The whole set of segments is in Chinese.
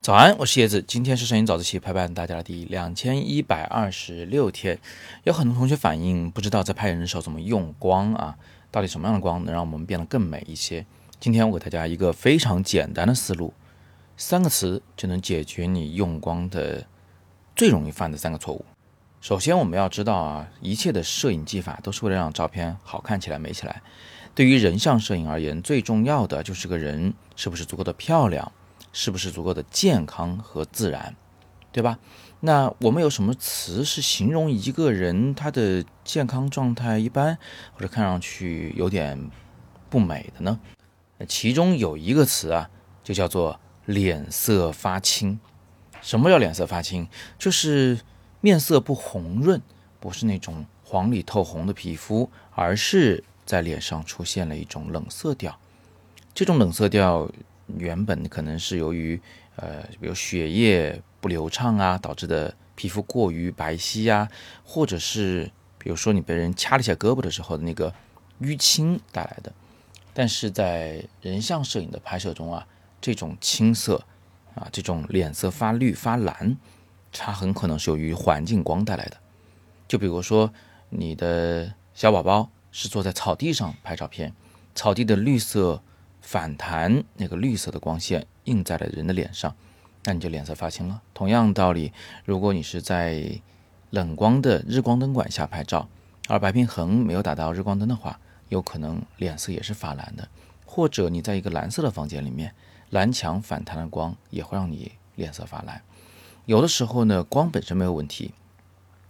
早安，我是叶子。今天是摄影早自习陪伴大家的第两千一百二十六天。有很多同学反映，不知道在拍人的时候怎么用光啊？到底什么样的光能让我们变得更美一些？今天我给大家一个非常简单的思路，三个词就能解决你用光的最容易犯的三个错误。首先，我们要知道啊，一切的摄影技法都是为了让照片好看起来、美起来。对于人像摄影而言，最重要的就是个人是不是足够的漂亮。是不是足够的健康和自然，对吧？那我们有什么词是形容一个人他的健康状态一般，或者看上去有点不美的呢？其中有一个词啊，就叫做脸色发青。什么叫脸色发青？就是面色不红润，不是那种黄里透红的皮肤，而是在脸上出现了一种冷色调。这种冷色调。原本可能是由于，呃，比如血液不流畅啊，导致的皮肤过于白皙呀，或者是比如说你被人掐了一下胳膊的时候的那个淤青带来的。但是在人像摄影的拍摄中啊，这种青色啊，这种脸色发绿发蓝，它很可能是由于环境光带来的。就比如说你的小宝宝是坐在草地上拍照片，草地的绿色。反弹那个绿色的光线映在了人的脸上，那你就脸色发青了。同样道理，如果你是在冷光的日光灯管下拍照，而白平衡没有打到日光灯的话，有可能脸色也是发蓝的。或者你在一个蓝色的房间里面，蓝墙反弹的光也会让你脸色发蓝。有的时候呢，光本身没有问题，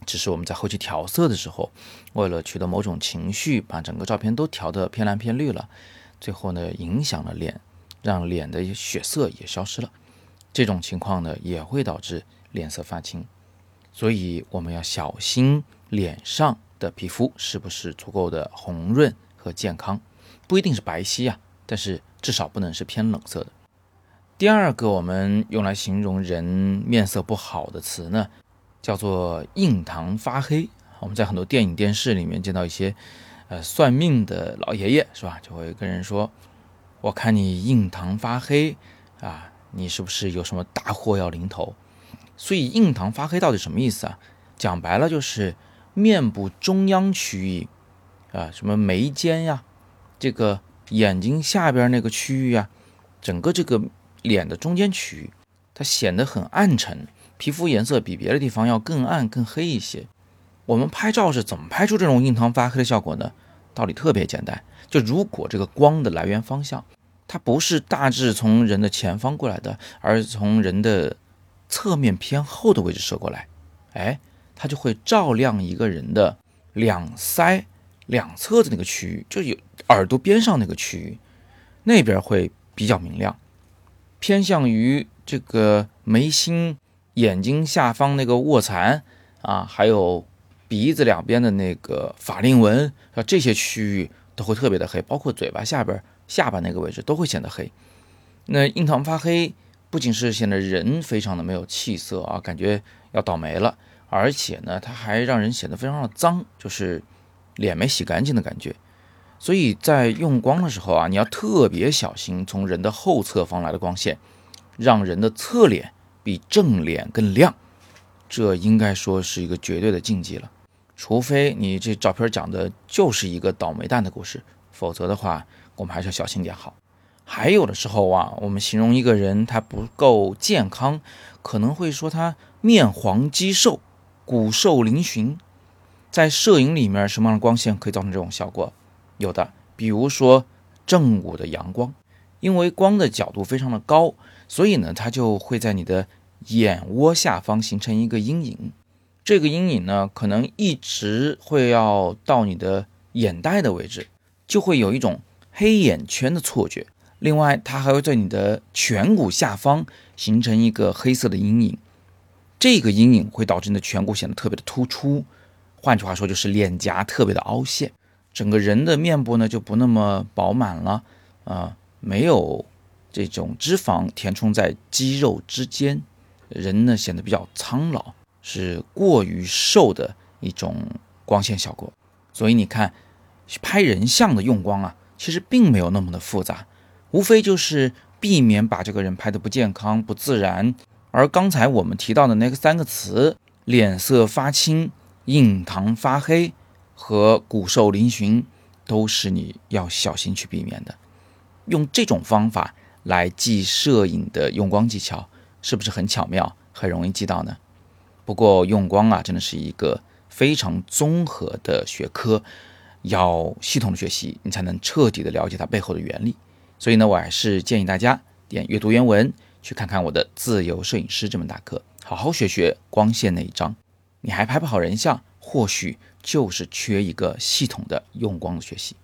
只是我们在后期调色的时候，为了取得某种情绪，把整个照片都调得偏蓝偏绿了。最后呢，影响了脸，让脸的血色也消失了。这种情况呢，也会导致脸色发青。所以我们要小心脸上的皮肤是不是足够的红润和健康，不一定是白皙啊，但是至少不能是偏冷色的。第二个我们用来形容人面色不好的词呢，叫做印堂发黑。我们在很多电影电视里面见到一些。呃，算命的老爷爷是吧？就会跟人说：“我看你印堂发黑啊，你是不是有什么大祸要临头？”所以印堂发黑到底什么意思啊？讲白了就是面部中央区域啊，什么眉间呀，这个眼睛下边那个区域啊，整个这个脸的中间区域，它显得很暗沉，皮肤颜色比别的地方要更暗、更黑一些。我们拍照是怎么拍出这种印堂发黑的效果呢？道理特别简单，就如果这个光的来源方向，它不是大致从人的前方过来的，而是从人的侧面偏后的位置射过来，哎，它就会照亮一个人的两腮两侧的那个区域，就有耳朵边上那个区域，那边会比较明亮，偏向于这个眉心、眼睛下方那个卧蚕啊，还有。鼻子两边的那个法令纹啊，这些区域都会特别的黑，包括嘴巴下边、下巴那个位置都会显得黑。那印堂发黑，不仅是显得人非常的没有气色啊，感觉要倒霉了，而且呢，它还让人显得非常的脏，就是脸没洗干净的感觉。所以在用光的时候啊，你要特别小心从人的后侧方来的光线，让人的侧脸比正脸更亮，这应该说是一个绝对的禁忌了。除非你这照片讲的就是一个倒霉蛋的故事，否则的话，我们还是要小心点好。还有的时候啊，我们形容一个人他不够健康，可能会说他面黄肌瘦、骨瘦嶙峋。在摄影里面，什么样的光线可以造成这种效果？有的，比如说正午的阳光，因为光的角度非常的高，所以呢，它就会在你的眼窝下方形成一个阴影。这个阴影呢，可能一直会要到你的眼袋的位置，就会有一种黑眼圈的错觉。另外，它还会在你的颧骨下方形成一个黑色的阴影，这个阴影会导致你的颧骨显得特别的突出。换句话说，就是脸颊特别的凹陷，整个人的面部呢就不那么饱满了啊，没有这种脂肪填充在肌肉之间，人呢显得比较苍老。是过于瘦的一种光线效果，所以你看，拍人像的用光啊，其实并没有那么的复杂。无非就是避免把这个人拍得不健康、不自然。而刚才我们提到的那个三个词——脸色发青、印堂发黑和骨瘦嶙峋，都是你要小心去避免的。用这种方法来记摄影的用光技巧，是不是很巧妙、很容易记到呢？不过用光啊，真的是一个非常综合的学科，要系统的学习，你才能彻底的了解它背后的原理。所以呢，我还是建议大家点阅读原文。去看看我的《自由摄影师》这门大课，好好学学光线那一章。你还拍不好人像，或许就是缺一个系统的用光的学习。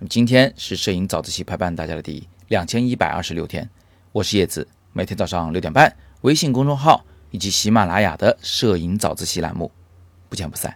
那么今天是摄影早自习陪伴大家的第两千一百二十六天，我是叶子，每天早上六点半，微信公众号以及喜马拉雅的摄影早自习栏目，不见不散。